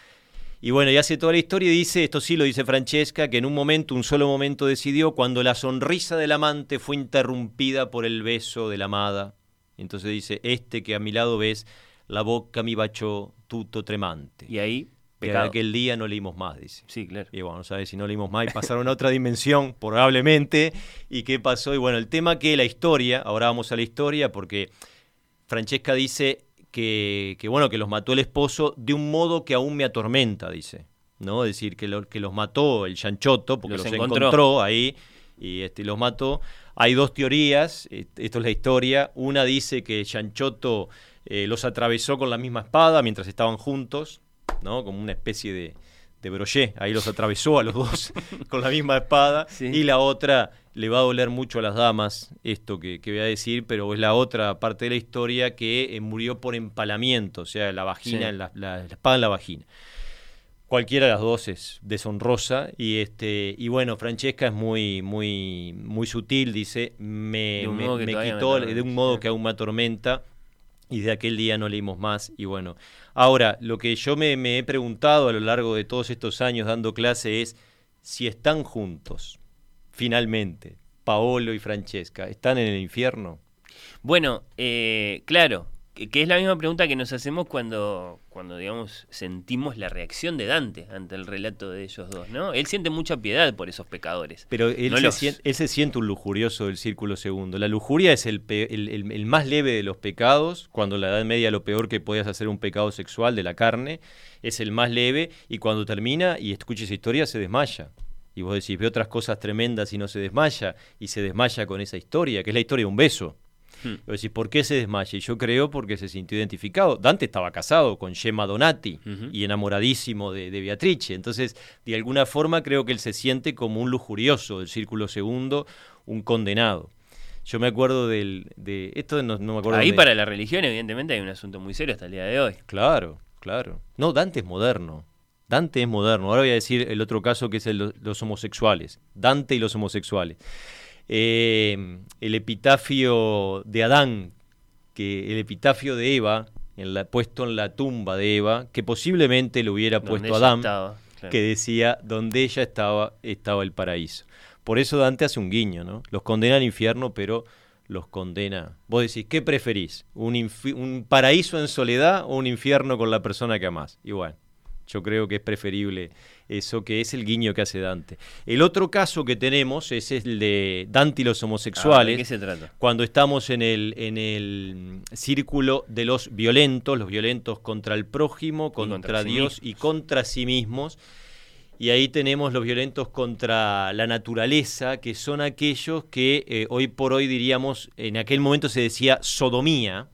y bueno, y hace toda la historia y dice, esto sí lo dice Francesca, que en un momento, un solo momento decidió, cuando la sonrisa del amante fue interrumpida por el beso de la amada. Entonces dice, este que a mi lado ves, la boca mi bachó, tuto tremante. Y ahí, Que pecado. aquel día no leímos más, dice. Sí, claro. Y bueno, no sabes si no leímos más y pasaron a otra dimensión, probablemente. ¿Y qué pasó? Y bueno, el tema que la historia, ahora vamos a la historia, porque Francesca dice que, que, bueno, que los mató el esposo de un modo que aún me atormenta, dice. ¿No? Es decir, que, lo- que los mató el chanchoto, porque Los los, encontró. encontró. ahí y este, los mató. Hay dos teorías, est- esto es la historia. Una dice que Chanchoto eh, los atravesó con la misma espada mientras estaban juntos, ¿no? Como una especie de, de brochet. Ahí los atravesó a los dos con la misma espada. Sí. Y la otra, le va a doler mucho a las damas esto que, que voy a decir, pero es la otra parte de la historia que eh, murió por empalamiento, o sea, la vagina, Sí. en la, la- la espada en la vagina. Cualquiera de las dos es deshonrosa y este y bueno Francesca es muy muy muy sutil dice me, me- quitó de un modo que aún me atormenta y de aquel día no leímos más y bueno. Ahora lo que yo me, me he preguntado a lo largo de todos estos años dando clase es si están juntos finalmente Paolo y Francesca están en el infierno Bueno, eh, claro, que, es la misma pregunta que nos hacemos cuando, cuando, digamos, sentimos la reacción de Dante ante el relato de ellos dos, ¿no? Él siente mucha piedad por esos pecadores. Pero él, No se los- siente, él se siente un lujurioso del círculo segundo. La lujuria es el, pe- el- el- el más leve de los pecados, cuando la Edad Media lo peor que podías hacer un pecado sexual de la carne, es el más leve, y cuando termina y escucha esa historia se desmaya. Y vos decís, ve otras cosas tremendas y no se desmaya, y se desmaya con esa historia, que es la historia de un beso. Hmm. Decís, ¿por qué se desmaya? Y yo creo porque se sintió identificado. Dante estaba casado con Gemma Donati y enamoradísimo de, de Beatrice. Entonces, de alguna forma creo que él se siente como un lujurioso del círculo segundo, un condenado. Yo me acuerdo del, de... Esto no, no me acuerdo Ahí para la religión, evidentemente, hay un asunto muy serio hasta el día de hoy. Claro, claro. No, Dante es moderno. Dante es moderno. Ahora voy a decir el otro caso que es el los homosexuales. Dante y los homosexuales. Eh, el epitafio de Adán, que el epitafio de Eva, en la- puesto en la tumba de Eva, que posiblemente lo hubiera donde puesto Adán, estaba, claro. que decía, donde ella estaba, estaba el paraíso. Por eso Dante hace un guiño, ¿no? Los condena al infierno, pero los condena. Vos decís, ¿qué preferís? ¿Un, un paraíso en soledad o un infierno con la persona que amás? Igual. Yo creo que es preferible eso, que es el guiño que hace Dante. El otro caso que tenemos es el de Dante y los Ah, homosexuales ¿De qué se trata? cuando estamos en el, en el círculo de los violentos, los violentos contra el prójimo, contra, contra sí Dios y contra sí mismos. Y ahí tenemos los violentos contra la naturaleza, que son aquellos que eh, hoy por hoy diríamos, en aquel momento se decía sodomía,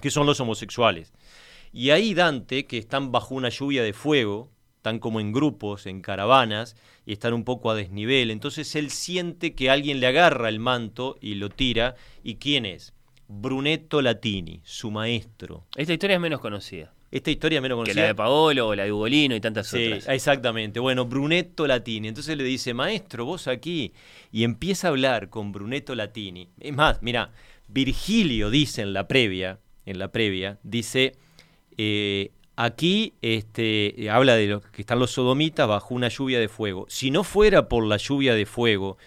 que son los homosexuales. Y ahí Dante, que están bajo una lluvia de fuego, están como en grupos, en caravanas, y están un poco a desnivel. Entonces él siente que alguien le agarra el manto y lo tira. ¿Y quién es? Brunetto Latini, su maestro. Esta historia es menos conocida Esta historia menos que conocida. la de Paolo o la de Ugolino y tantas Sí, otras. exactamente. Bueno, Brunetto Latini. Entonces le dice, maestro, vos aquí. Y empieza a hablar con Brunetto Latini. Es más, mira, Virgilio dice en la previa, en la previa, dice, eh, aquí este, habla de los que están los sodomitas bajo una lluvia de fuego. Si no fuera por la lluvia de fuego,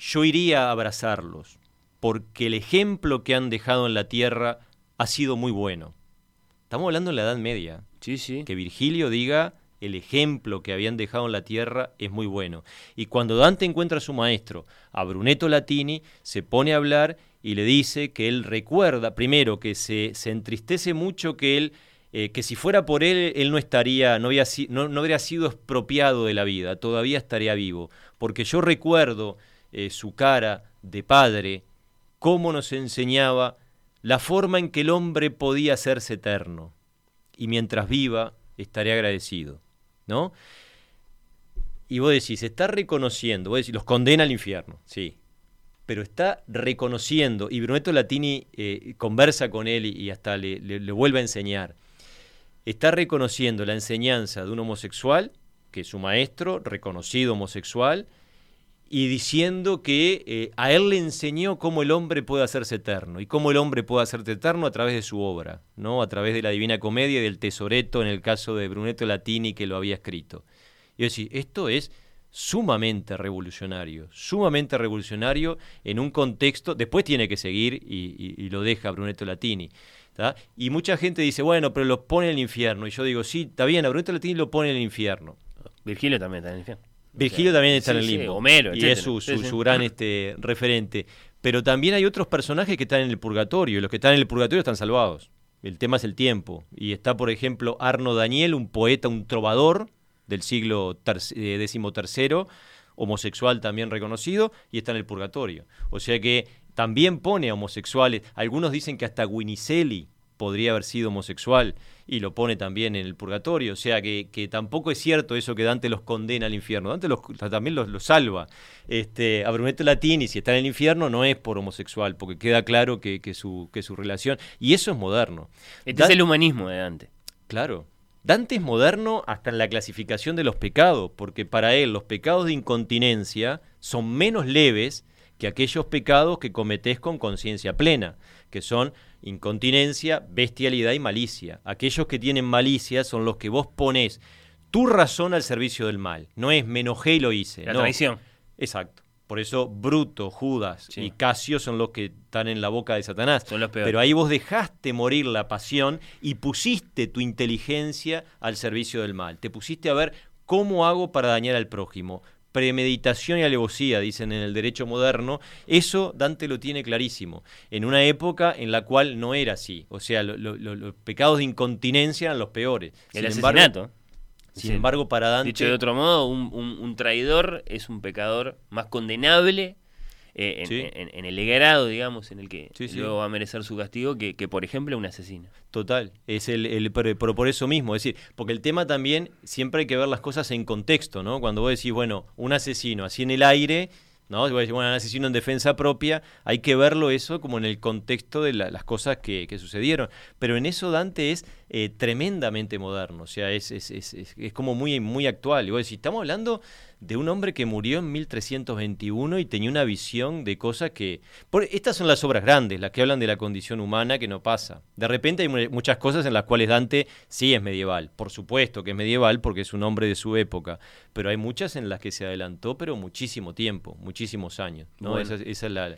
yo iría a abrazarlos, porque el ejemplo que han dejado en la tierra ha sido muy bueno. Estamos hablando en la Edad Media Sí, sí. que Virgilio diga el ejemplo que habían dejado en la tierra es muy bueno. Y cuando Dante encuentra a su maestro, a Brunetto Latini, se pone a hablar y le dice que él recuerda, primero, que se, se entristece mucho que él, eh, que si fuera por él, él no estaría, no, no, no habría sido expropiado de la vida, todavía estaría vivo. Porque yo recuerdo eh, su cara de padre, cómo nos enseñaba la forma en que el hombre podía hacerse eterno. Y mientras viva, estaré agradecido. ¿No? Y vos decís, está reconociendo, vos decís, los condena al infierno, sí, pero está reconociendo, y Brunetto Latini eh, conversa con él y, hasta le, le, vuelve a enseñar, está reconociendo la enseñanza de un homosexual, que es su maestro, reconocido homosexual, y diciendo que eh, a él le enseñó cómo el hombre puede hacerse eterno, y cómo el hombre puede hacerse eterno a través de su obra, ¿no? a través de la Divina Comedia y del Tesoreto, en el caso de Brunetto Latini, que lo había escrito. Y decir, esto es sumamente revolucionario, sumamente revolucionario en un contexto, después tiene que seguir y, lo deja Brunetto Latini. Y mucha gente dice, bueno, pero lo pone en el infierno. Y yo digo, sí, está bien, a Brunetto Latini lo pone en el infierno. Virgilio también está en el infierno. Virgilio también está en el limbo. Homero, y es su, su, gran este, referente. Pero también hay otros personajes que están en el purgatorio, y los que están en el purgatorio están salvados. El tema es el tiempo. Y está, por ejemplo, Arno Daniel, un poeta, un trovador, del siglo XIII, eh, homosexual también reconocido, y está en el purgatorio. O sea que también pone a homosexuales. Algunos dicen que hasta Guinicelli podría haber sido homosexual y lo pone también en el purgatorio. O sea que, tampoco es cierto eso que Dante los condena al infierno. Dante los, también los, salva. Este, a Brunetto Latini, si está en el infierno, no es por homosexual, porque queda claro que, su, que su relación. Y eso es moderno. Este es el humanismo de Dante. Claro, Dante es moderno hasta en la clasificación de los pecados, porque para él los pecados de incontinencia son menos leves que aquellos pecados que cometés con conciencia plena, que son incontinencia, bestialidad y malicia. Aquellos que tienen malicia son los que vos ponés tu razón al servicio del mal. No es me enojé y lo hice. La no. traición. Exacto. Por eso Bruto, Judas y Casio son los que están en la boca de Satanás. Son los peores. Pero ahí vos dejaste morir la pasión y pusiste tu inteligencia al servicio del mal. Te pusiste a ver cómo hago para dañar al prójimo. Premeditación y alevosía, dicen en el derecho moderno. Eso Dante lo tiene clarísimo. En una época en la cual no era así. O sea, los pecados de incontinencia eran los peores. El asesinato. Sin embargo, para Dante... Dicho de otro modo, un, traidor es un pecador más condenable eh, en, el grado, digamos, en el que luego va a merecer su castigo que, por ejemplo, un asesino. Total, es el, el pero por eso mismo, es decir, porque el tema también siempre hay que ver las cosas en contexto, ¿no? Cuando vos decís, bueno, un asesino así en el aire ¿no? Si bueno, un asesino en defensa propia, hay que verlo eso como en el contexto de las cosas que, sucedieron. Pero en eso Dante es eh, tremendamente moderno, o sea, es, es, es, es, como muy, muy actual. Y vos decís, estamos hablando de un hombre que murió en 1321 y tenía una visión de cosas que... estas son las obras grandes, las que hablan de la condición humana que no pasa. De repente hay muchas cosas en las cuales Dante sí es medieval, por supuesto que es medieval porque es un hombre de su época, pero hay muchas en las que se adelantó, pero muchísimo tiempo, muchísimos años. ¿no? esa es la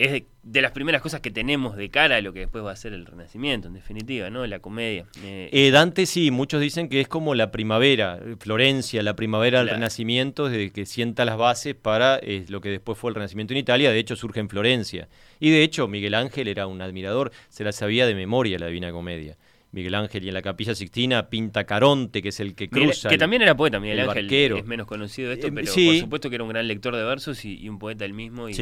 es de, las primeras cosas que tenemos de cara a lo que después va a ser el Renacimiento, en definitiva, ¿no? La comedia. Eh, eh, Dante sí, muchos dicen que es como la primavera, Florencia, la primavera del Renacimiento, desde que sienta las bases para eh, lo que después fue el Renacimiento en Italia, de hecho surge en Florencia. Y de hecho Miguel Ángel era un admirador, se la sabía de memoria la Divina Comedia. Miguel Ángel y en la Capilla Sixtina pinta Caronte, que es el que cruza. que también era poeta, Miguel Ángel. Es menos conocido esto, eh, pero por supuesto que era un gran lector de versos y, un poeta él mismo y,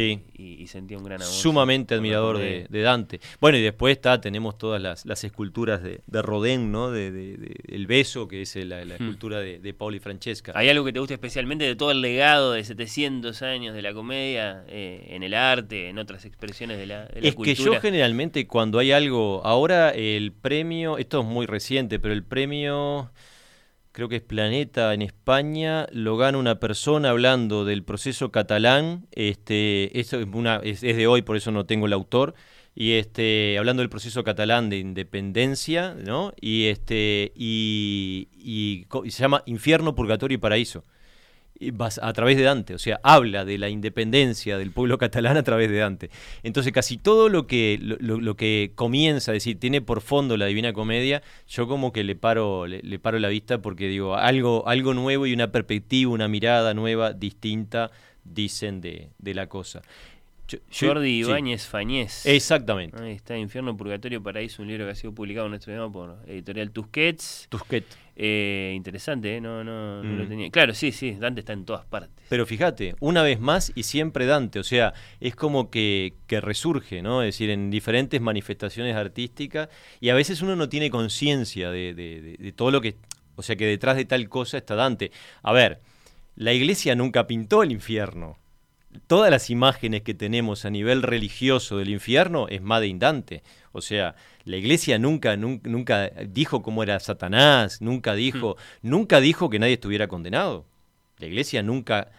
sentía un gran amor. Sumamente admirador de, Dante. Bueno, y después está, tenemos todas las, esculturas de, Rodin, ¿no? De, El beso, que es la, hmm. escultura de, Pauli Francesca. ¿Hay algo que te guste especialmente de todo el legado de 700 años de la comedia eh, en el arte, en otras expresiones de la, de es que yo generalmente cuando hay algo, ahora el premio esto es muy reciente, pero el premio, creo que es Planeta en España, lo gana una persona hablando del proceso catalán. Este, esto es, una, es, de hoy, por eso no tengo el autor. Y este, hablando del proceso catalán de independencia, ¿no? Y este, y, y se llama Infierno, Purgatorio y Paraíso. A través de Dante, o sea, habla de la independencia del pueblo catalán a través de Dante. Entonces casi todo lo que, lo, que comienza a decir, tiene por fondo la Divina Comedia, yo como que le paro, le, paro la vista porque digo, algo, algo nuevo y una perspectiva, una mirada nueva, distinta, dicen de, de la cosa. Jordi Ibáñez Fañez. Exactamente. Ahí está, Infierno, Purgatorio, Paraíso, un libro que ha sido publicado en nuestro idioma por Editorial Tusquets. Tusquets. Eh, interesante, ¿eh? No, no, no lo Mm. tenía. Claro, sí, sí, Dante está en todas partes. Pero fíjate, una vez más y siempre Dante, o sea, es como que, que resurge, ¿no? Es decir, en diferentes manifestaciones artísticas y a veces uno no tiene conciencia de, de- de- de todo lo que... O sea, que detrás de tal cosa está Dante. A ver, la iglesia nunca pintó el infierno. Todas las imágenes que tenemos a nivel religioso del infierno es Made in Dante. O sea, la iglesia nunca, nunca, nunca dijo cómo era Satanás, nunca dijo, nunca dijo que nadie estuviera condenado. La iglesia nunca,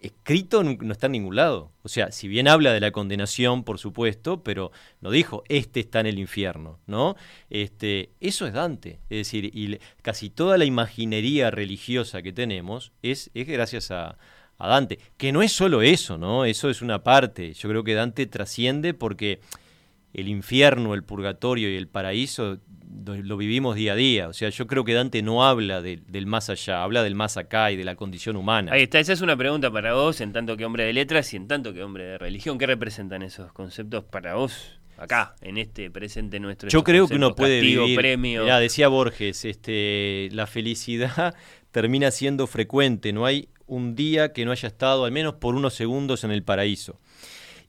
escrito no está en ningún lado. O sea, si bien habla de la condenación, por supuesto, pero no dijo, este está en el infierno, ¿no? Este, eso es Dante. Es decir, y casi toda la imaginería religiosa que tenemos es, es gracias a, a Dante. Que no es solo eso, ¿no? Eso es una parte. Yo creo que Dante trasciende porque el infierno, el purgatorio y el paraíso lo, vivimos día a día. O sea, yo creo que Dante no habla de- del más allá, habla del más acá y de la condición humana. Ahí está, esa es una pregunta para vos, en tanto que hombre de letras y en tanto que hombre de religión. ¿Qué representan esos conceptos para vos acá, en este presente nuestro? Yo creo que uno puede castigo, vivir. premio. Mirá, decía Borges, este, la felicidad termina siendo frecuente. No hay un día que no haya estado al menos por unos segundos en el paraíso.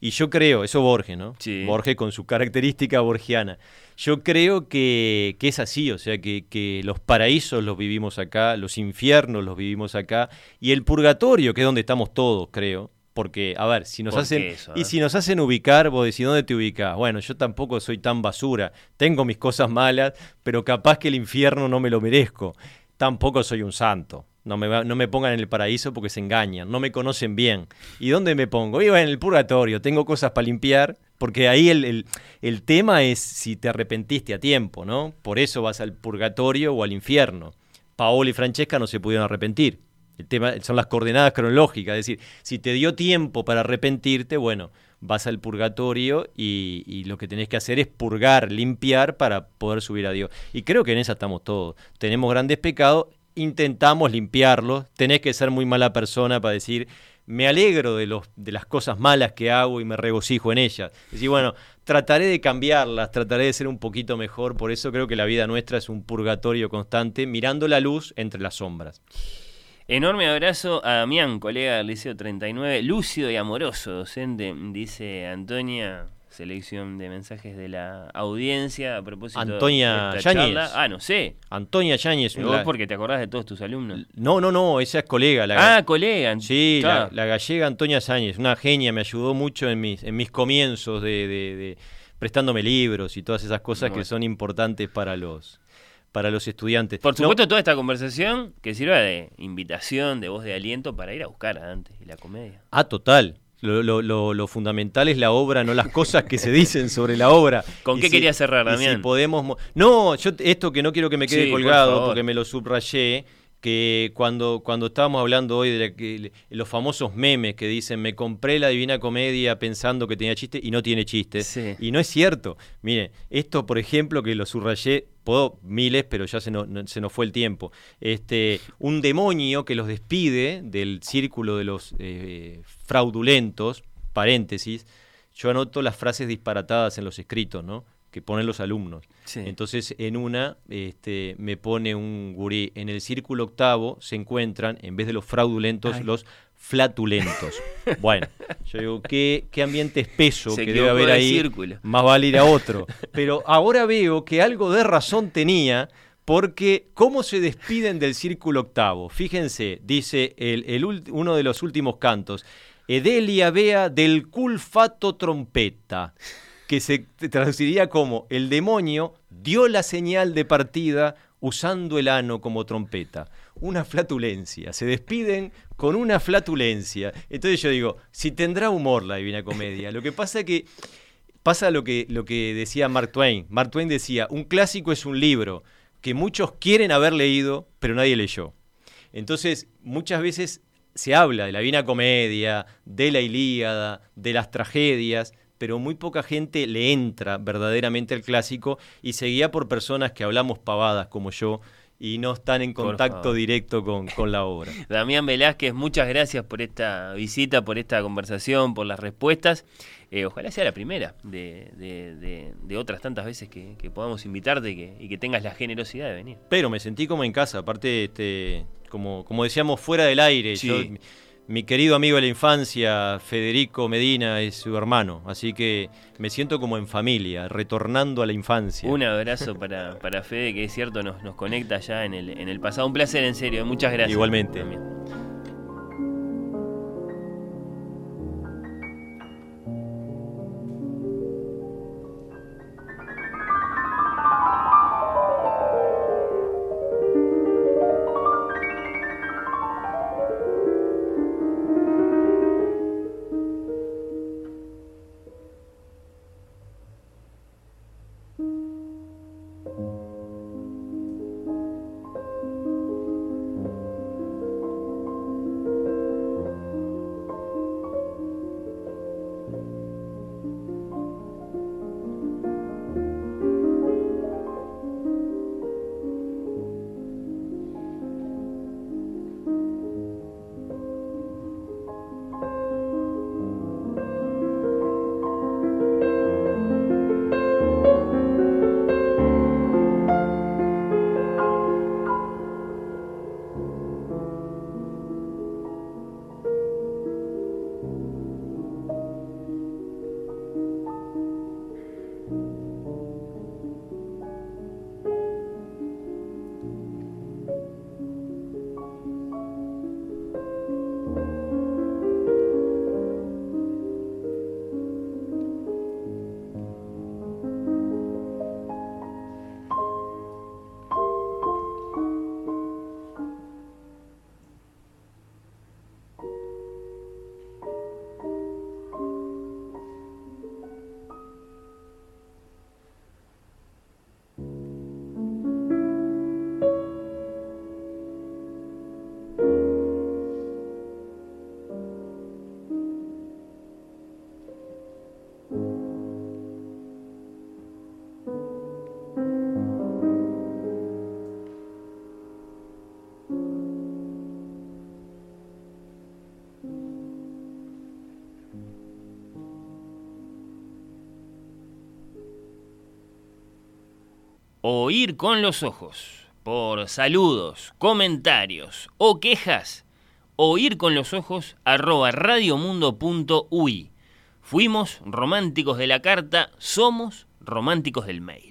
Y yo creo, eso Borges, ¿no? Sí. Borges con su característica borgiana. Yo creo que, que es así, o sea, que, que los paraísos los vivimos acá, los infiernos los vivimos acá, y el purgatorio, que es donde estamos todos, creo. Porque, a ver, si nos ¿Por hacen. eso, y si nos hacen ubicar, vos decís, ¿dónde te ubicás? Bueno, yo tampoco soy tan basura. Tengo mis cosas malas, pero capaz que el infierno no me lo merezco. Tampoco soy un santo. No me, no me pongan en el paraíso porque se engañan. No me conocen bien. ¿Y dónde me pongo? Iba en el purgatorio. Tengo cosas para limpiar. Porque ahí el, el- el tema es si te arrepentiste a tiempo, ¿no? Por eso vas al purgatorio o al infierno. Paolo y Francesca no se pudieron arrepentir. El tema son las coordenadas cronológicas, es decir, si te dio tiempo para arrepentirte, bueno, vas al purgatorio y, y lo que tenés que hacer es purgar, limpiar para poder subir a Dios. Y creo que en esa estamos todos. Tenemos grandes pecados, intentamos limpiarlos, tenés que ser muy mala persona para decir, me alegro de, los, de las cosas malas que hago y me regocijo en ellas. Es decir, bueno, trataré de cambiarlas, trataré de ser un poquito mejor, por eso creo que la vida nuestra es un purgatorio constante, mirando la luz entre las sombras. Enorme abrazo a Damián, colega del Liceo 39, lúcido y amoroso docente, dice Antonia. Selección de mensajes de la audiencia a propósito Antonia de esta Yáñez. Ah, no sé. Antonia Yáñez. Vos la- porque te acordás de todos tus alumnos. No, no, no, esa es colega. La, Ah, colega. sí, la, la gallega Antonia Sáñez, una genia, me ayudó mucho en mis, en mis comienzos de, de- de- prestándome libros y todas esas cosas Bueno. que son importantes para los para los estudiantes. Por No, supuesto, toda esta conversación que sirva de invitación, de voz de aliento para ir a buscar a Dante y la comedia. ah, total. Lo, lo- lo- lo fundamental es la obra, no las cosas que se dicen sobre la obra. ¿Con Y qué si- querías cerrar, Damián? Si podemos. mo- No, yo esto que no quiero que me quede Sí, colgado porque me lo subrayé. Que cuando, cuando estábamos hablando hoy de la que- los famosos memes que dicen me compré la Divina Comedia pensando que tenía chiste y no tiene chiste. Sí. Y no es cierto. Mire, esto por ejemplo que lo subrayé, puedo miles, pero ya se, no- no- se nos fue el tiempo. Este, un demonio que los despide del círculo de los eh, fraudulentos, paréntesis, yo anoto las frases disparatadas en los escritos, ¿no? que ponen los alumnos. Sí. Entonces, en una este, me pone un gurí, en el círculo octavo se encuentran, en vez de los fraudulentos, Ay. los flatulentos. bueno, yo digo, ¿qué, qué ambiente espeso Se que debe haber ahí. círculo. Más vale ir a otro. Pero ahora veo que algo de razón tenía, porque ¿cómo se despiden del círculo octavo? Fíjense, dice el, el uno de los últimos cantos, Edelia Bea del culfato trompeta, que se traduciría como el demonio dio la señal de partida usando el ano como trompeta. Una flatulencia. Se despiden con una flatulencia. Entonces yo digo, si tendrá humor la Divina Comedia. Lo que pasa que pasa lo que, lo que decía Mark Twain. Mark Twain decía, un clásico es un libro que muchos quieren haber leído, pero nadie leyó. Entonces, muchas veces se habla de la Divina Comedia, de la Ilíada, de las tragedias, pero muy poca gente le entra verdaderamente al clásico y se guía por personas que hablamos pavadas como yo y no están en contacto directo con, la obra. Damián Velázquez, muchas gracias por esta visita, por esta conversación, por las respuestas. Eh, ojalá sea la primera de, otras tantas veces que, podamos invitarte y que, tengas la generosidad de venir. Pero me sentí como en casa, aparte, este, como, como decíamos, fuera del aire. Mi querido amigo de la infancia, Federico Medina, es su hermano, así que me siento como en familia, retornando a la infancia. Un abrazo para, para Fede, que es cierto, nos, nos conecta ya en el, en el pasado. Un placer, en serio, muchas gracias. Igualmente. Oír con los ojos, por saludos, comentarios o quejas, oír con los ojos arroba radiomundo.ui. Fuimos románticos de la carta, somos románticos del mail.